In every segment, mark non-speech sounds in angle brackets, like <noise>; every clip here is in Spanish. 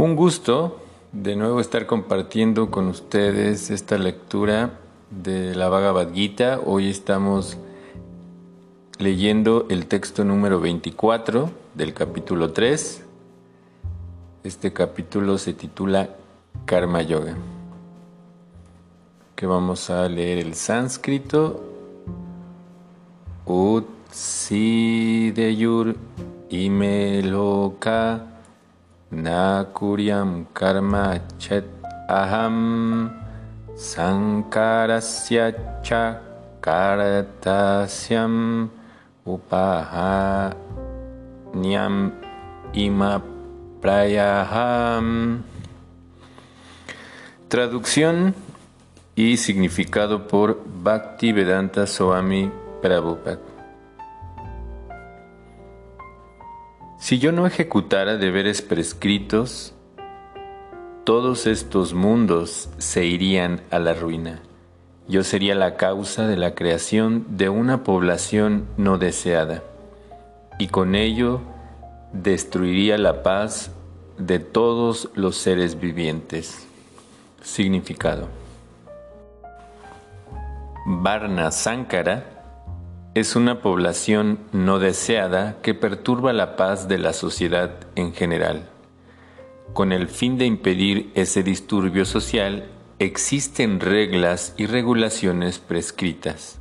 Un gusto de nuevo estar compartiendo con ustedes esta lectura de la Bhagavad Gita. Hoy estamos leyendo el texto número 24 del capítulo 3. Este capítulo se titula Karma Yoga. Que vamos a leer el sánscrito. Utsideyur imeloka na kuryam karma chet aham sankarasya cha karatasyam upahanyam ima prayaham Traducción y significado por Bhakti Vedanta Swami Prabhupada Si yo no ejecutara deberes prescritos, todos estos mundos se irían a la ruina. Yo sería la causa de la creación de una población no deseada, y con ello destruiría la paz de todos los seres vivientes. Significado. Varna Sankara es una población no deseada que perturba la paz de la sociedad en general. Con el fin de impedir ese disturbio social, existen reglas y regulaciones prescritas,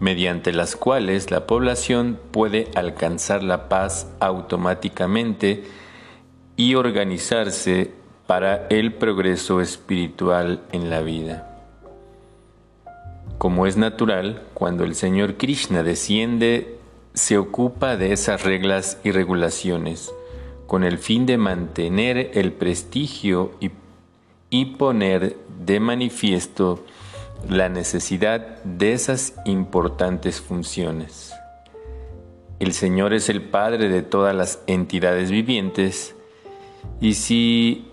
mediante las cuales la población puede alcanzar la paz automáticamente y organizarse para el progreso espiritual en la vida. Como es natural, cuando el Señor Krishna desciende, se ocupa de esas reglas y regulaciones, con el fin de mantener el prestigio y, poner de manifiesto la necesidad de esas importantes funciones. El Señor es el Padre de todas las entidades vivientes y si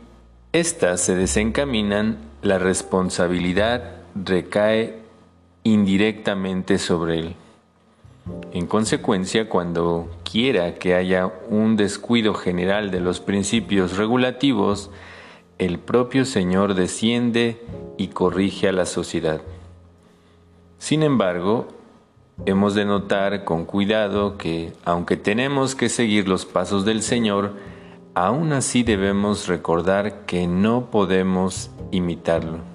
éstas se desencaminan, la responsabilidad recae indirectamente sobre él. En consecuencia, cuando quiera que haya un descuido general de los principios regulativos, el propio Señor desciende y corrige a la sociedad. Sin embargo, hemos de notar con cuidado que, aunque tenemos que seguir los pasos del Señor, aún así debemos recordar que no podemos imitarlo.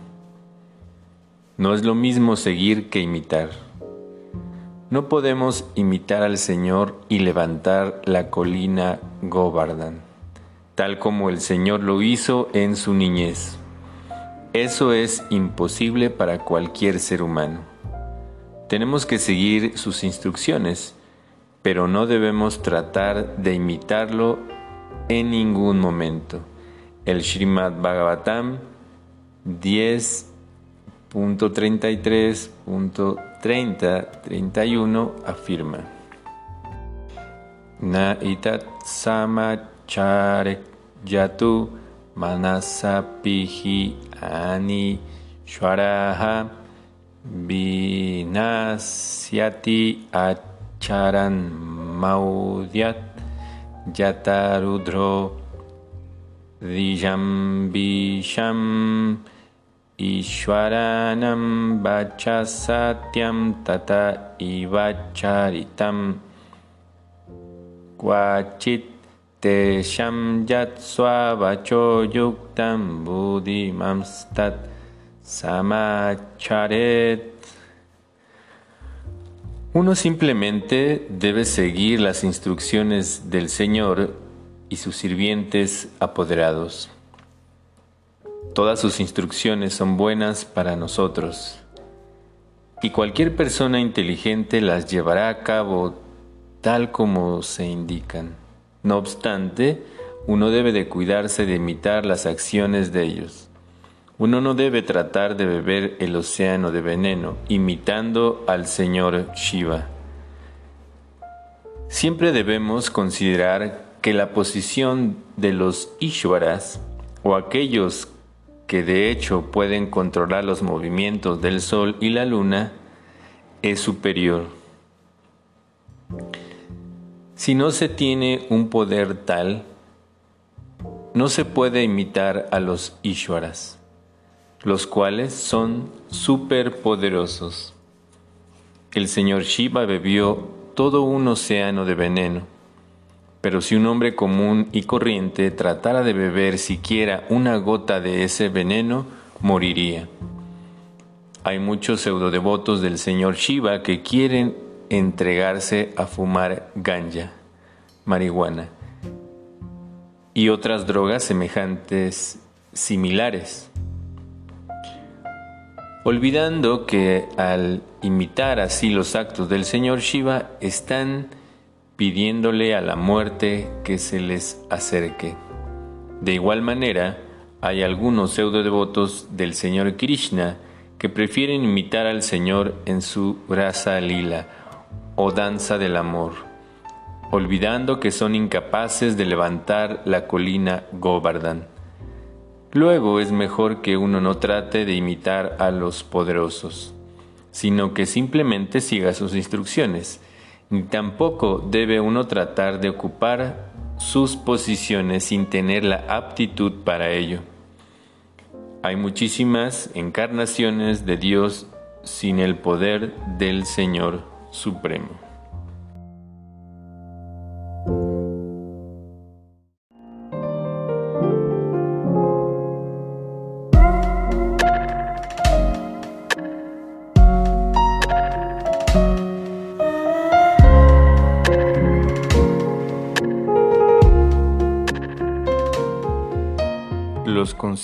No es lo mismo seguir que imitar. No podemos imitar al Señor y levantar la colina Govardhan, tal como el Señor lo hizo en su niñez. Eso es imposible para cualquier ser humano. Tenemos que seguir sus instrucciones, pero no debemos tratar de imitarlo en ningún momento. El Srimad Bhagavatam 10 punto 33, punto 30, 31 afirma. Na itat samachare yatu manasapihi ani shwaraha vinasyati acharan maudyat yatarudro dijambisham Ishwaranam Vachasatyam Tata Ivacharitam Kwachit Tesham Yatswa Vacho Yuktam Buddhimamstat Samacharet Uno simplemente debe seguir las instrucciones del Señor y sus sirvientes apoderados. Todas sus instrucciones son buenas para nosotros y cualquier persona inteligente las llevará a cabo tal como se indican. No obstante, uno debe de cuidarse de imitar las acciones de ellos. Uno no debe tratar de beber el océano de veneno, imitando al Señor Shiva. Siempre debemos considerar que la posición de los Ishwaras o aquellos que de hecho pueden controlar los movimientos del Sol y la Luna, es superior. Si no se tiene un poder tal, no se puede imitar a los Ishwaras, los cuales son superpoderosos. El señor Shiva bebió todo un océano de veneno, pero si un hombre común y corriente tratara de beber siquiera una gota de ese veneno, moriría. Hay muchos pseudodevotos del señor Shiva que quieren entregarse a fumar ganja, marihuana y otras drogas semejantes similares, olvidando que al imitar así los actos del señor Shiva están pidiéndole a la muerte que se les acerque. De igual manera, hay algunos pseudo devotos del señor Krishna que prefieren imitar al Señor en su rasa lila o danza del amor olvidando que son incapaces de levantar la colina Govardhan. Luego es mejor que uno no trate de imitar a los poderosos, sino que simplemente siga sus instrucciones, ni tampoco debe uno tratar de ocupar sus posiciones sin tener la aptitud para ello. Hay muchísimas encarnaciones de Dios sin el poder del Señor Supremo.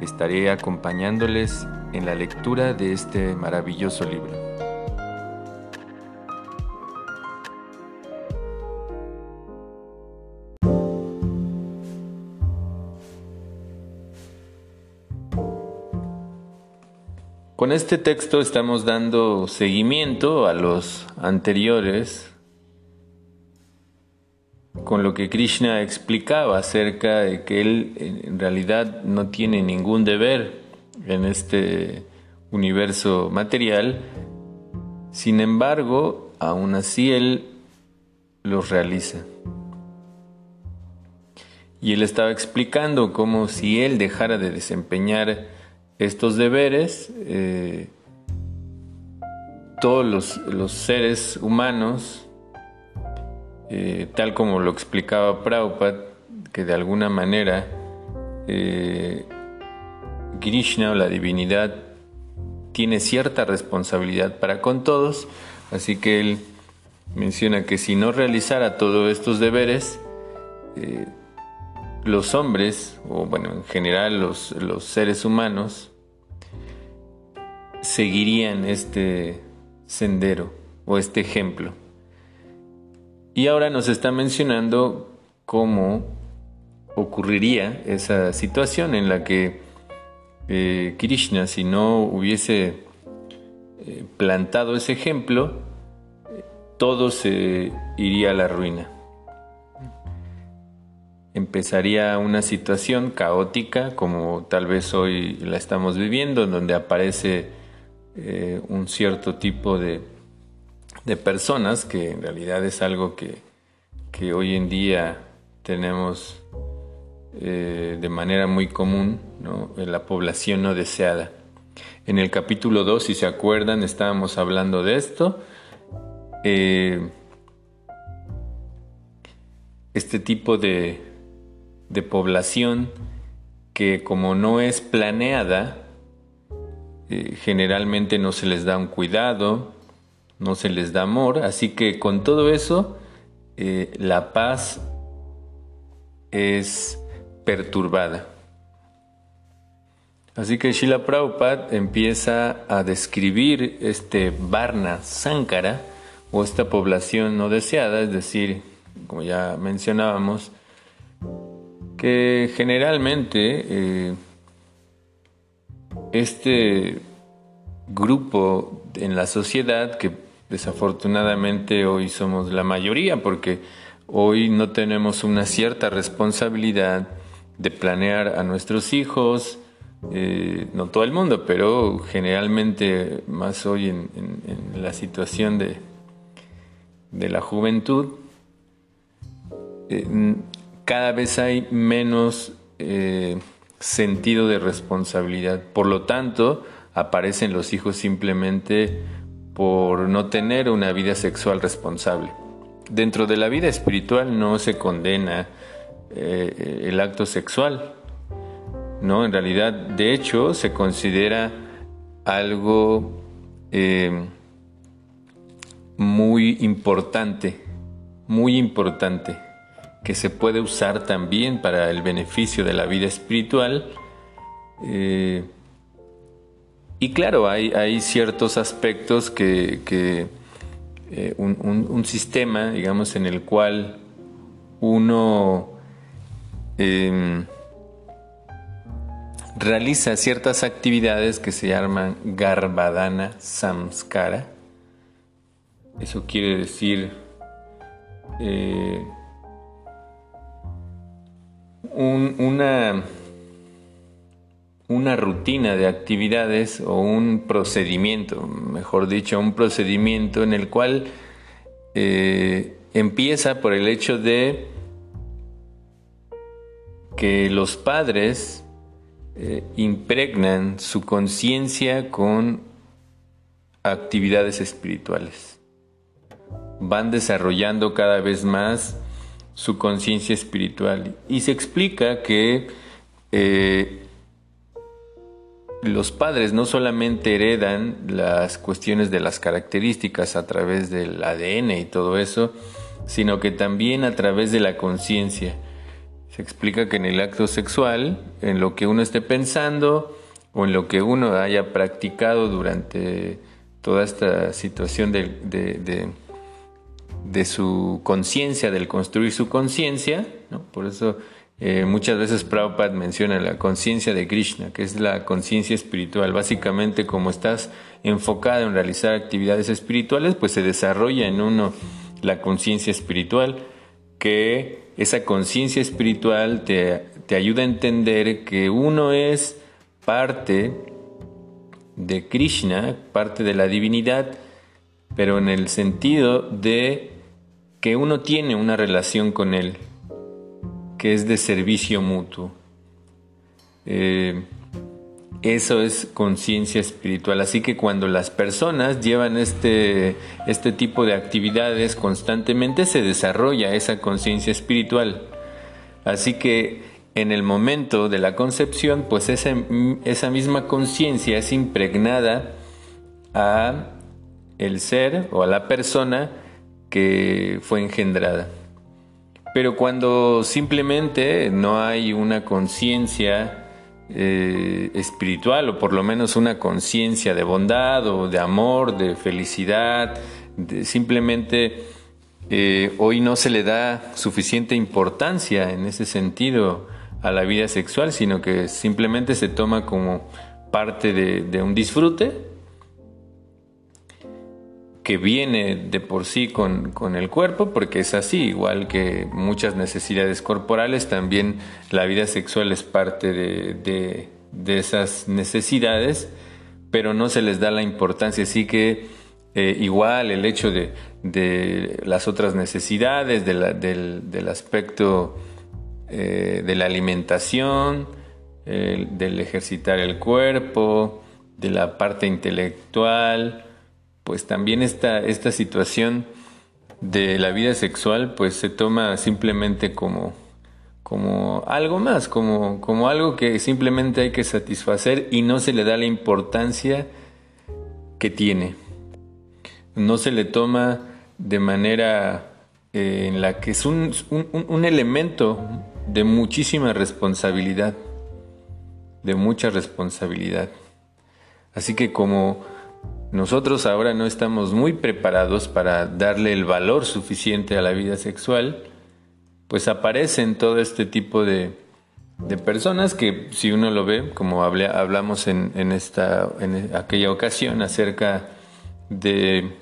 estaré acompañándoles en la lectura de este maravilloso libro. Con este texto estamos dando seguimiento a los anteriores con lo que Krishna explicaba acerca de que él en realidad no tiene ningún deber en este universo material, sin embargo, aún así él los realiza. Y él estaba explicando cómo si él dejara de desempeñar estos deberes, eh, todos los, los seres humanos eh, tal como lo explicaba Prabhupada, que de alguna manera eh, Krishna o la divinidad tiene cierta responsabilidad para con todos, así que él menciona que si no realizara todos estos deberes, eh, los hombres, o bueno, en general los, los seres humanos, seguirían este sendero o este ejemplo. Y ahora nos está mencionando cómo ocurriría esa situación en la que eh, Krishna, si no hubiese eh, plantado ese ejemplo, todo se iría a la ruina. Empezaría una situación caótica como tal vez hoy la estamos viviendo, en donde aparece eh, un cierto tipo de de personas, que en realidad es algo que, hoy en día tenemos eh, de manera muy común, en la población no deseada. En el capítulo 2, si se acuerdan, estábamos hablando de esto. Eh, este tipo de, de población que como no es planeada, eh, generalmente no se les da un cuidado, no se les da amor, así que con todo eso eh, la paz es perturbada. Así que Shila Prabhupada empieza a describir este Varna Sankara o esta población no deseada, es decir, como ya mencionábamos, que generalmente eh, este grupo en la sociedad, que desafortunadamente hoy somos la mayoría, porque hoy no tenemos una cierta responsabilidad de planear a nuestros hijos, eh, no todo el mundo, pero generalmente más hoy en, la situación de, de la juventud, eh, cada vez hay menos eh, sentido de responsabilidad. Por lo tanto, aparecen los hijos simplemente por no tener una vida sexual responsable. Dentro de la vida espiritual no se condena el acto sexual, ¿no? En realidad, de hecho, se considera algo eh, muy importante, muy importante, que se puede usar también para el beneficio de la vida espiritual. Eh, y claro, hay, ciertos aspectos que, eh, un, sistema, digamos, en el cual uno realiza ciertas actividades que se llaman Garbadana Samskara. Eso quiere decir eh, una, una rutina de actividades o un procedimiento, mejor dicho, un procedimiento en el cual eh, empieza por el hecho de que los padres eh, impregnan su conciencia con actividades espirituales. Van desarrollando cada vez más su conciencia espiritual. Y se explica que eh, los padres no solamente heredan las cuestiones de las características a través del ADN y todo eso, sino que también a través de la conciencia. Se explica que en el acto sexual, en lo que uno esté pensando o en lo que uno haya practicado durante toda esta situación de, de, su conciencia, del construir su conciencia, por eso eh, muchas veces Prabhupada menciona la conciencia de Krishna, que es la conciencia espiritual. Básicamente, como estás enfocado en realizar actividades espirituales, pues se desarrolla en uno la conciencia espiritual que esa conciencia espiritual te, ayuda a entender que uno es parte de Krishna, parte de la divinidad, pero en el sentido de que uno tiene una relación con Él, que es de servicio mutuo. Eh, eso es conciencia espiritual. Así que cuando las personas llevan este, este tipo de actividades constantemente, se desarrolla esa conciencia espiritual. Así que en el momento de la concepción, pues esa, esa misma conciencia es impregnada a el ser o a la persona que fue engendrada. Pero cuando simplemente no hay una conciencia eh, espiritual o por lo menos una conciencia de bondad o de amor, de felicidad, simplemente eh, hoy no se le da suficiente importancia en ese sentido a la vida sexual, sino que simplemente se toma como parte de un disfrute que viene de por sí con, el cuerpo, porque es así, igual que muchas necesidades corporales, también la vida sexual es parte de, esas necesidades, pero no se les da la importancia, así que eh, igual el hecho de, las otras necesidades, del, aspecto eh, de la alimentación, del ejercitar el cuerpo, de la parte intelectual, pues también esta, esta situación de la vida sexual pues se toma simplemente como, como algo más, como, como algo que simplemente hay que satisfacer y no se le da la importancia que tiene. No se le toma de manera eh, en la que es un, un elemento de muchísima responsabilidad, de mucha responsabilidad. Así que como nosotros ahora no estamos muy preparados para darle el valor suficiente a la vida sexual, pues aparecen todo este tipo de, de personas que si uno lo ve, como hablamos en, esta, en aquella ocasión acerca de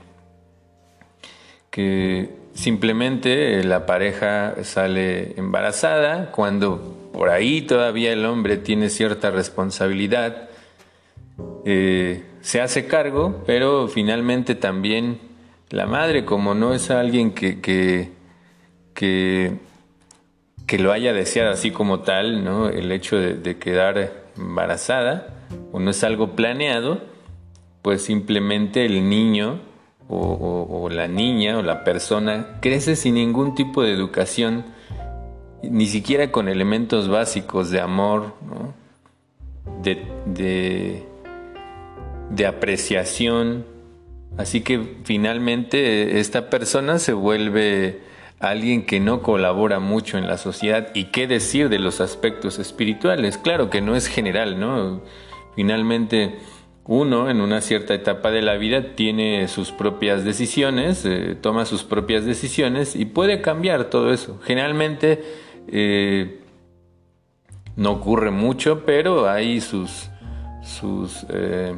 que simplemente la pareja sale embarazada cuando por ahí todavía el hombre tiene cierta responsabilidad, eh, se hace cargo, pero finalmente también la madre, como no es alguien que, que, que que lo haya deseado así como tal, ¿no? El hecho de, quedar embarazada, o no es algo planeado, pues simplemente el niño o, la niña o la persona crece sin ningún tipo de educación, ni siquiera con elementos básicos de amor, de, de, de apreciación. Así que finalmente esta persona se vuelve alguien que no colabora mucho en la sociedad y qué decir de los aspectos espirituales. Claro que no es general, ¿no? Finalmente uno en una cierta etapa de la vida tiene sus propias decisiones, eh, toma sus propias decisiones y puede cambiar todo eso. Generalmente eh, no ocurre mucho, pero hay sus, sus eh,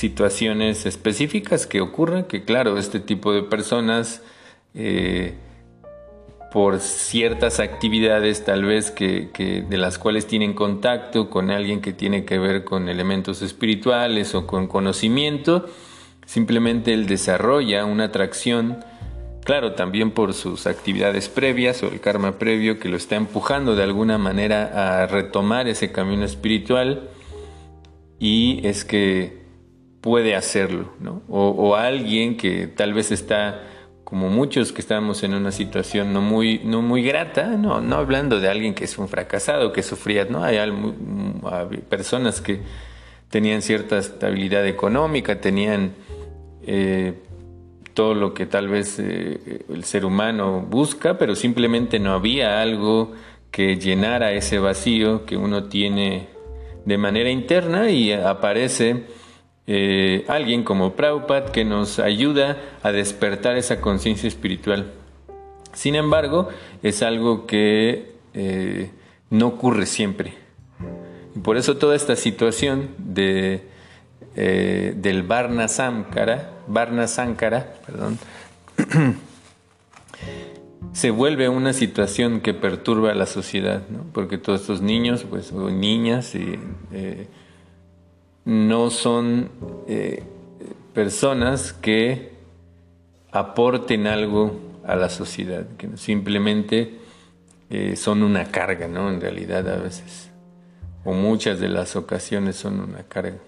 situaciones específicas que ocurren, que claro, este tipo de personas por ciertas actividades tal vez que, de las cuales tienen contacto con alguien que tiene que ver con elementos espirituales o con conocimiento, simplemente él desarrolla una atracción, claro, también por sus actividades previas o el karma previo que lo está empujando de alguna manera a retomar ese camino espiritual. Y es que puede hacerlo, ¿no? o, alguien que tal vez está como muchos que estamos en una situación no muy, no muy grata, no, no hablando de alguien que es un fracasado, que sufría, no, hay, personas que tenían cierta estabilidad económica, tenían eh, todo lo que tal vez eh, el ser humano busca, pero simplemente no había algo que llenara ese vacío que uno tiene de manera interna y aparece eh, alguien como Prabhupada que nos ayuda a despertar esa conciencia espiritual. Sin embargo, es algo que eh, no ocurre siempre. Por eso toda esta situación eh, del Varna Sankara, Varna Sankara perdón, <clears throat> se vuelve una situación que perturba a la sociedad, porque todos estos niños pues, niñas y, no son eh, personas que aporten algo a la sociedad, que simplemente eh, son una carga, ¿no? En realidad a veces, o muchas de las ocasiones son una carga.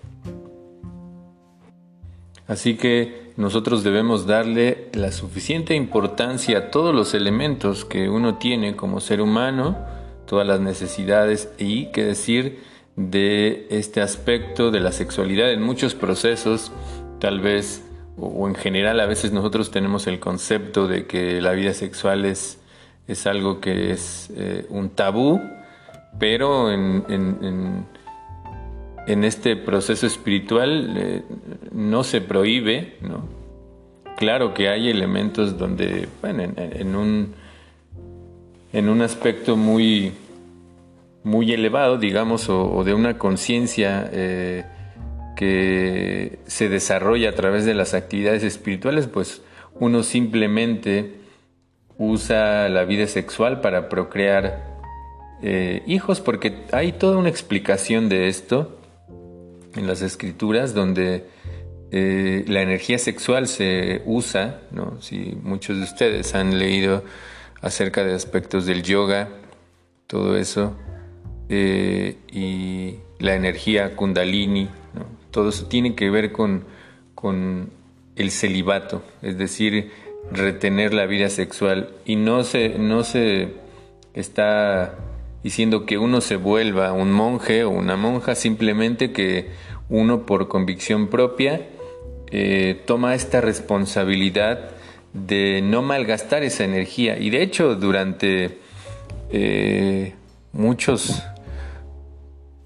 Así que nosotros debemos darle la suficiente importancia a todos los elementos que uno tiene como ser humano, todas las necesidades y que decir de este aspecto de la sexualidad en muchos procesos, tal vez, o, en general a veces nosotros tenemos el concepto de que la vida sexual es, es algo que es eh, un tabú, pero en, en, este proceso espiritual eh, no se prohíbe, ¿no? Claro que hay elementos donde, bueno, en, un, en un aspecto muy muy elevado, digamos, o, de una conciencia eh, que se desarrolla a través de las actividades espirituales, pues uno simplemente usa la vida sexual para procrear eh, hijos, porque hay toda una explicación de esto en las escrituras donde eh, la energía sexual se usa, ¿no? si muchos de ustedes han leído acerca de aspectos del yoga, todo eso, eh, y la energía kundalini, todo eso tiene que ver con, con el celibato, es decir, retener la vida sexual y no se, no se está diciendo que uno se vuelva un monje o una monja, simplemente que uno por convicción propia eh, toma esta responsabilidad de no malgastar esa energía. Y de hecho, durante eh, muchos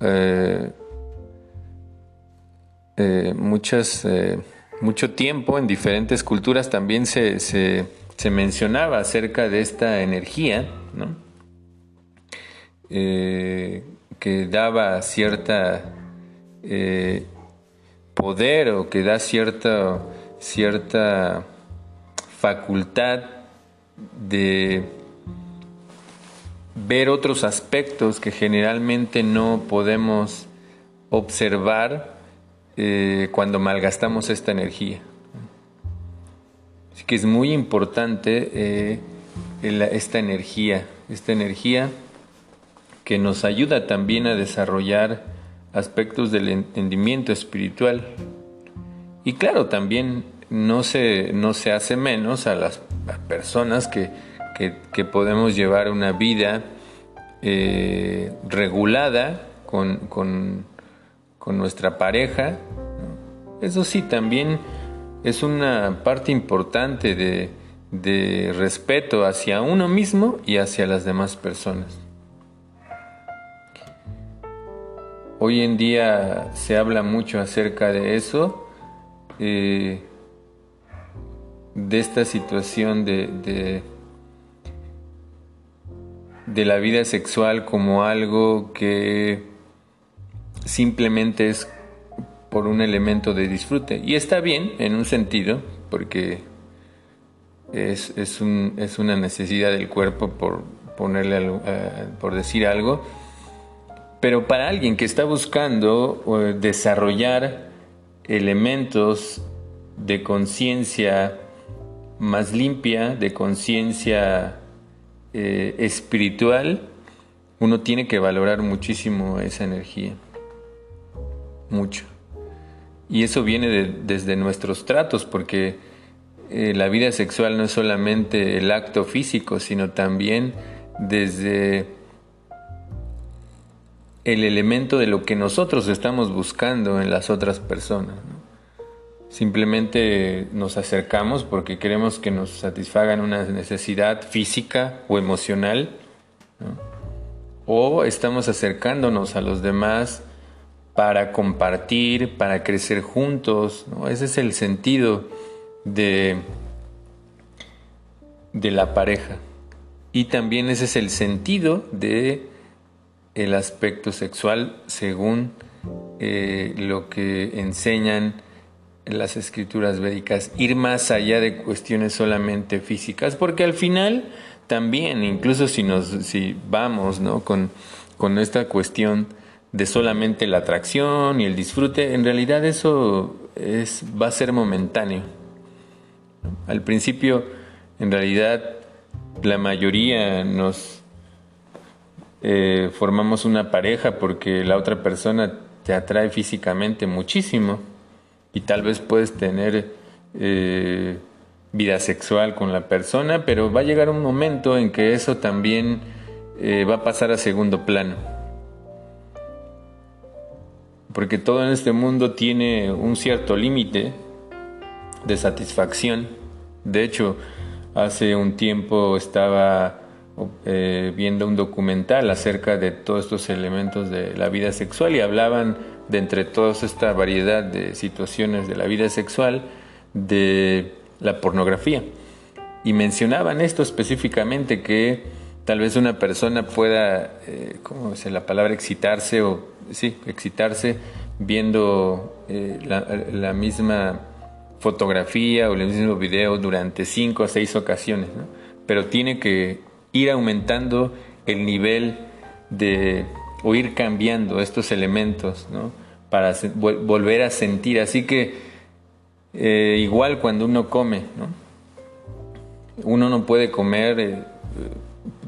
eh, eh, muchas, eh, mucho tiempo en diferentes culturas también se, se, mencionaba acerca de esta energía, que daba cierta poder o que da cierta, cierta facultad de ver otros aspectos que generalmente no podemos observar eh, cuando malgastamos esta energía. Así que es muy importante eh, esta energía, esta energía que nos ayuda también a desarrollar aspectos del entendimiento espiritual. Y claro, también no se, no se hace menos a las personas que, podemos llevar una vida eh, regulada con, nuestra pareja. Eso sí, también es una parte importante de, de respeto hacia uno mismo y hacia las demás personas. Hoy en día se habla mucho acerca de eso, eh, de esta situación de, la vida sexual como algo que simplemente es por un elemento de disfrute. Y está bien en un sentido, porque es, es, un, es una necesidad del cuerpo por ponerle eh, por decir algo pero para alguien que está buscando desarrollar elementos de conciencia más limpia, de conciencia eh, espiritual, uno tiene que valorar muchísimo esa energía. Mucho. Y eso viene desde nuestros tratos, porque eh, la vida sexual no es solamente el acto físico, sino también desde el elemento de lo que nosotros estamos buscando en las otras personas. Simplemente nos acercamos porque queremos que nos satisfagan una necesidad física o emocional, o estamos acercándonos a los demás para compartir, para crecer juntos. Ese es el sentido de, de la pareja. Y también ese es el sentido de el aspecto sexual según eh, lo que enseñan las escrituras védicas, ir más allá de cuestiones solamente físicas, porque al final también, incluso si nos si vamos ¿no? con, con esta cuestión de solamente la atracción y el disfrute, en realidad eso es, va a ser momentáneo. Al principio, en realidad, la mayoría nos eh, formamos una pareja porque la otra persona te atrae físicamente muchísimo y tal vez puedes tener eh, vida sexual con la persona, pero va a llegar un momento en que eso también eh, va a pasar a segundo plano. Porque todo en este mundo tiene un cierto límite de satisfacción. De hecho, hace un tiempo estaba eh, viendo un documental acerca de todos estos elementos de la vida sexual y hablaban de entre toda esta variedad de situaciones de la vida sexual de la pornografía. Y mencionaban esto específicamente que tal vez una persona pueda, eh, ¿cómo es la palabra? Excitarse o, sí, excitarse viendo eh, la, misma fotografía o el mismo video durante cinco o seis ocasiones, Pero tiene que ir aumentando el nivel de, o ir cambiando estos elementos, ¿no? Para volver a sentir. Así que eh, igual cuando uno come, ¿no? Uno no puede comer eh,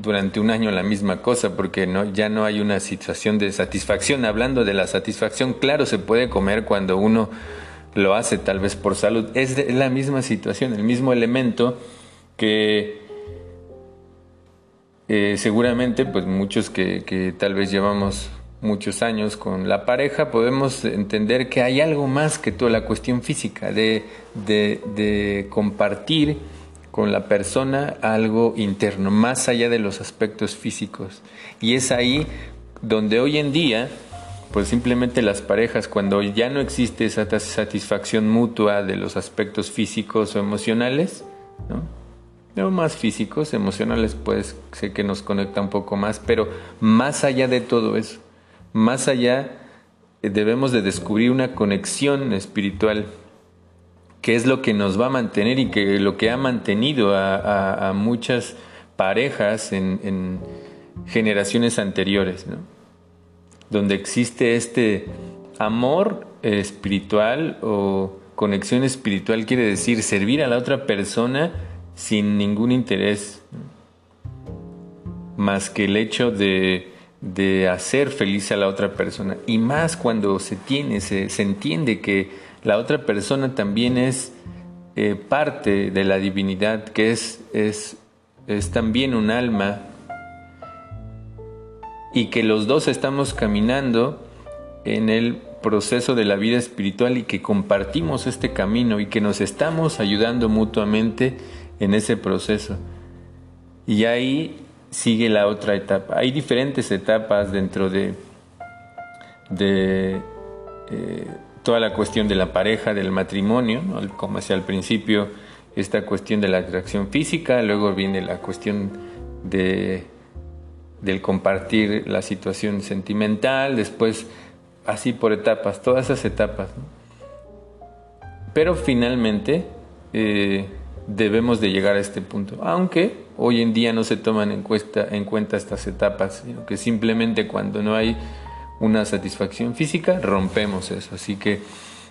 durante un año la misma cosa porque no, ya no hay una situación de satisfacción. Hablando de la satisfacción, claro, se puede comer cuando uno lo hace tal vez por salud. Es la misma situación, el mismo elemento que eh, seguramente, pues muchos que, tal vez llevamos muchos años con la pareja, podemos entender que hay algo más que toda la cuestión física, de, de, compartir con la persona algo interno, más allá de los aspectos físicos. Y es ahí donde hoy en día, pues simplemente las parejas, cuando ya no existe esa satisfacción mutua de los aspectos físicos o emocionales, ¿no? Más físicos, emocionales, pues sé que nos conecta un poco más, pero más allá de todo eso, Más allá, eh, debemos de descubrir una conexión espiritual que es lo que nos va a mantener y que lo que ha mantenido a, muchas parejas en, generaciones anteriores, donde existe este amor espiritual o conexión espiritual quiere decir servir a la otra persona sin ningún interés más que el hecho de, hacer feliz a la otra persona. Y más cuando se tiene, se, entiende que la otra persona también es eh, parte de la divinidad, que es, es, es también un alma, y que los dos estamos caminando en el proceso de la vida espiritual y que compartimos este camino y que nos estamos ayudando mutuamente en ese proceso. Y ahí sigue la otra etapa. Hay diferentes etapas dentro de, de eh, toda la cuestión de la pareja, del matrimonio, como decía al principio, esta cuestión de la atracción física, luego viene la cuestión de, del compartir la situación sentimental, después así por etapas, todas esas etapas. Pero finalmente eh, debemos de llegar a este punto, aunque hoy en día no se toman en, en cuenta estas etapas, sino que simplemente cuando no hay una satisfacción física, rompemos eso. Así que,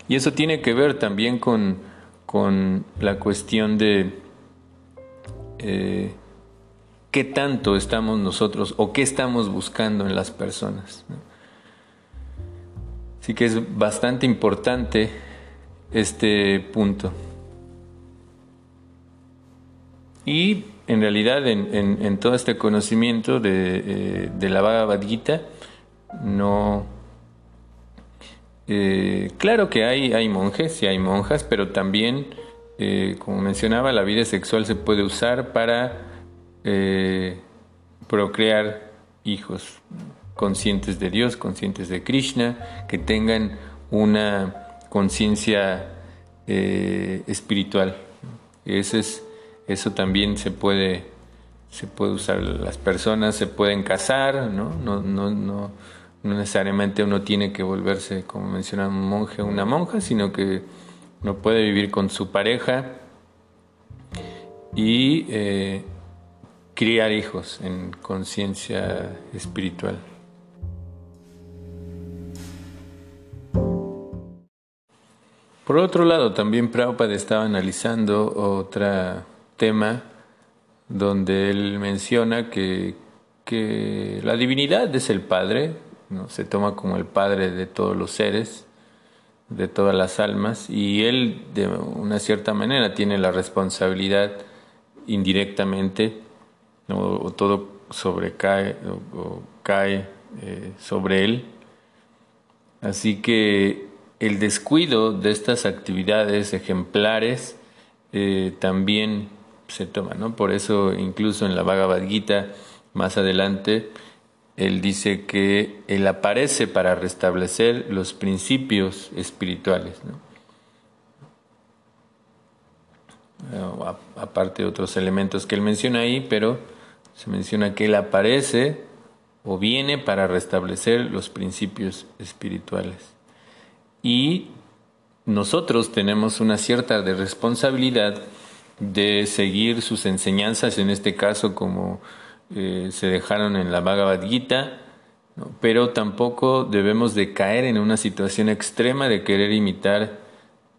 y eso tiene que ver también con, con la cuestión de eh, qué tanto estamos nosotros o qué estamos buscando en las personas. Así que es bastante importante este punto. Y en realidad en, todo este conocimiento de, eh, la Bhagavad Gita, no... Eh, claro que hay, hay monjes y hay monjas, pero también, eh, como mencionaba, la vida sexual se puede usar para procrear hijos conscientes de Dios, conscientes de Krishna, que tengan una conciencia espiritual. Ese es eso también se puede, se puede usar. Las personas se pueden casar, ¿no? No, no, no, no necesariamente uno tiene que volverse, como menciona un monje una monja, sino que uno puede vivir con su pareja y eh, criar hijos en conciencia espiritual. Por otro lado, también Prabhupada estaba analizando otra tema donde él menciona que, que la divinidad es el Padre, ¿no? se toma como el Padre de todos los seres, de todas las almas, y él de una cierta manera tiene la responsabilidad indirectamente, o todo sobrecae o, cae eh, sobre él. Así que el descuido de estas actividades ejemplares eh, también se toma, ¿no? Por eso incluso en la Bhagavad Gita más adelante él dice que él aparece para restablecer los principios espirituales, ¿no? aparte de otros elementos que él menciona ahí, pero se menciona que él aparece o viene para restablecer los principios espirituales. Y nosotros tenemos una cierta responsabilidad de seguir sus enseñanzas, en este caso como eh, se dejaron en la Bhagavad Gita, pero tampoco debemos de caer en una situación extrema de querer imitar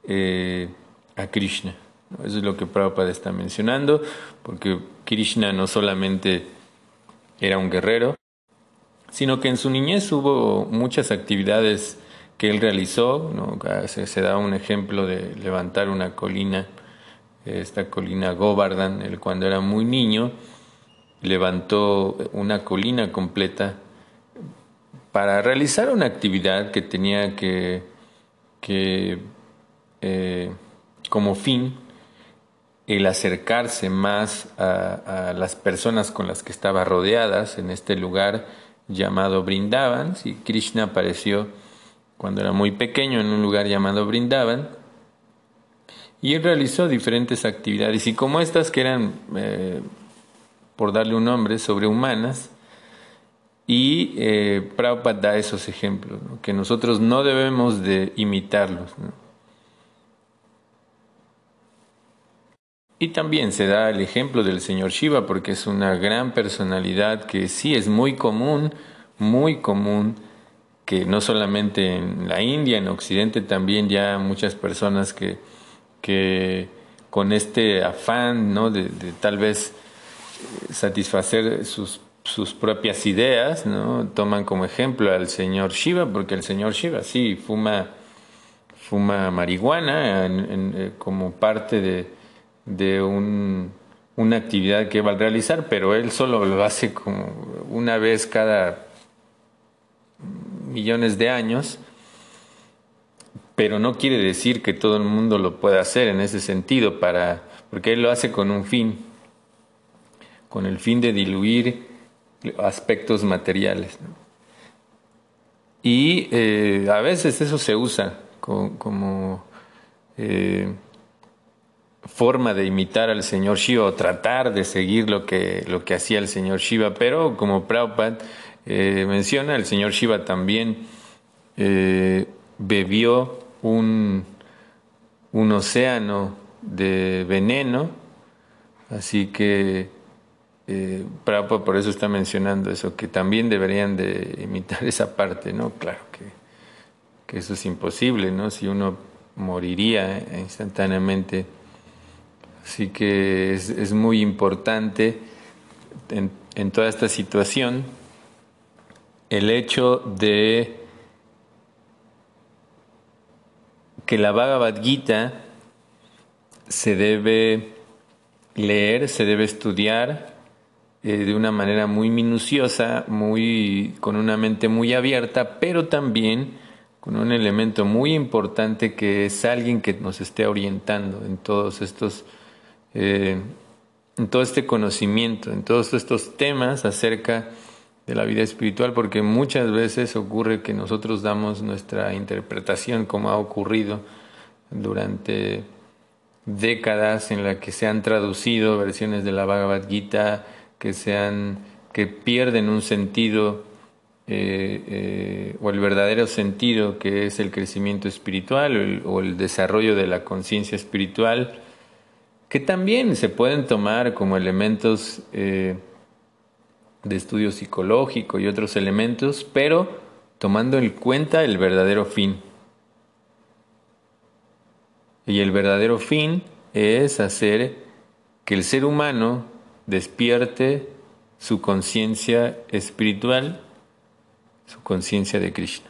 eh, a Krishna. Eso es lo que Prabhupada está mencionando, porque Krishna no solamente era un guerrero, sino que en su niñez hubo muchas actividades que él realizó. se da un ejemplo de levantar una colina esta colina Govardhan, él cuando era muy niño levantó una colina completa para realizar una actividad que tenía que, eh, como fin el acercarse más a, las personas con las que estaba rodeadas en este lugar llamado Brindavan. y Krishna apareció cuando era muy pequeño en un lugar llamado Brindavan y él realizó diferentes actividades y como estas que eran, eh, por darle un nombre, sobrehumanas, Y eh, Prabhupada da esos ejemplos, que nosotros no debemos de imitarlos. Y también se da el ejemplo del señor Shiva, porque es una gran personalidad que sí es muy común, muy común, que no solamente en la India, en Occidente también ya muchas personas que, que con este afán ¿no? de, tal vez eh, satisfacer sus sus propias ideas, ¿no? Toman como ejemplo al señor Shiva, porque el señor Shiva sí fuma, fuma marihuana eh, como parte de, de un, una actividad que va a realizar, pero él solo lo hace como una vez cada millones de años, pero no quiere decir que todo el mundo lo pueda hacer en ese sentido, para, porque él lo hace con un fin, con el fin de diluir aspectos materiales. Y eh, a veces eso se usa como, eh, forma de imitar al señor Shiva o tratar de seguir lo que, lo que hacía el señor Shiva, pero como Prabhupada eh, menciona, el señor Shiva también bebió un, un océano de veneno, así que eh, por eso está mencionando eso, que también deberían de imitar <laughs> esa parte, ¿no? Claro que, eso es imposible, ¿no? Si uno moriría instantáneamente. Así que es, muy importante en, en, toda esta situación el hecho de que la Bhagavad Gita se debe leer, se debe estudiar eh, de una manera muy minuciosa, muy, con una mente muy abierta, pero también con un elemento muy importante que es alguien que nos esté orientando en todos estos, eh, en todo este conocimiento, en todos estos temas acerca de la vida espiritual, porque muchas veces ocurre que nosotros damos nuestra interpretación como ha ocurrido durante décadas en la que se han traducido versiones de la Bhagavad Gita, que sean que pierden un sentido eh, eh, o el verdadero sentido que es el crecimiento espiritual o el, desarrollo de la conciencia espiritual, que también se pueden tomar como elementos eh, de estudio psicológico y otros elementos, pero tomando en cuenta el verdadero fin. Y el verdadero fin es hacer que el ser humano despierte su conciencia espiritual, su conciencia de Krishna.